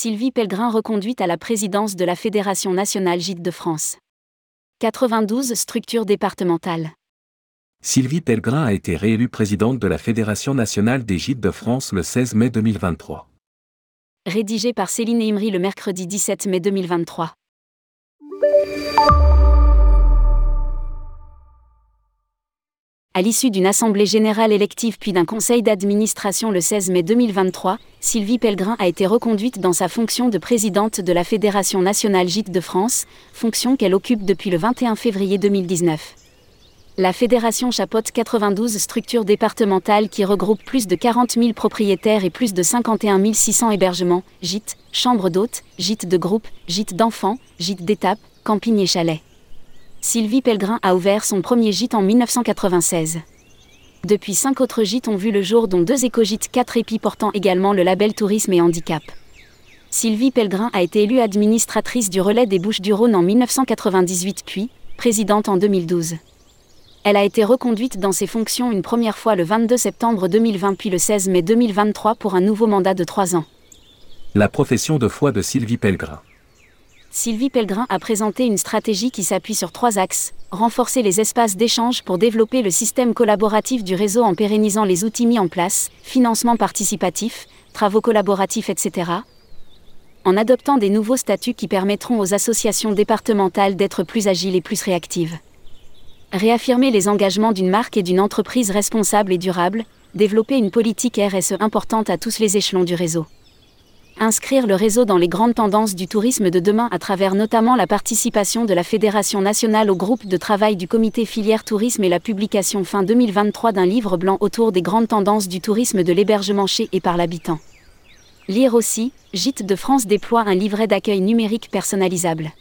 Sylvie Pellegrin reconduite à la présidence de la Fédération nationale Gîtes de France. 92 structures départementales. Sylvie Pellegrin a été réélue présidente de la Fédération nationale des gîtes de France le 16 mai 2023. Rédigé par Céline Imri le mercredi 17 mai 2023. À l'issue d'une assemblée générale élective puis d'un conseil d'administration le 16 mai 2023, Sylvie Pellegrin a été reconduite dans sa fonction de présidente de la Fédération nationale Gîtes de France, fonction qu'elle occupe depuis le 21 février 2019. La fédération chapeaute 92 structures départementales qui regroupent plus de 40 000 propriétaires et plus de 51 600 hébergements, gîtes, chambres d'hôtes, gîtes de groupe, gîtes d'enfants, gîtes d'étape, campings et chalets. Sylvie Pellegrin a ouvert son premier gîte en 1996. Depuis cinq autres gîtes ont vu le jour dont deux éco-gîtes 4 épis portant également le label tourisme et handicap. Sylvie Pellegrin a été élue administratrice du relais des Bouches-du-Rhône en 1998 puis, présidente en 2012. Elle a été reconduite dans ses fonctions une première fois le 22 septembre 2020 puis le 16 mai 2023 pour un nouveau mandat de trois ans. La profession de foi de Sylvie Pellegrin. Sylvie Pellegrin a présenté une stratégie qui s'appuie sur trois axes renforcer les espaces d'échange pour développer le système collaboratif du réseau en pérennisant les outils mis en place, financement participatif, travaux collaboratifs, etc. En adoptant des nouveaux statuts qui permettront aux associations départementales d'être plus agiles et plus réactives. Réaffirmer les engagements d'une marque et d'une entreprise responsable et durable, développer une politique RSE importante à tous les échelons du réseau inscrire le réseau dans les grandes tendances du tourisme de demain à travers notamment la participation de la Fédération nationale au groupe de travail du comité filière tourisme et la publication fin 2023 d'un livre blanc autour des grandes tendances du tourisme de l'hébergement chez et par l'habitant. Lire aussi, Gîte de France déploie un livret d'accueil numérique personnalisable.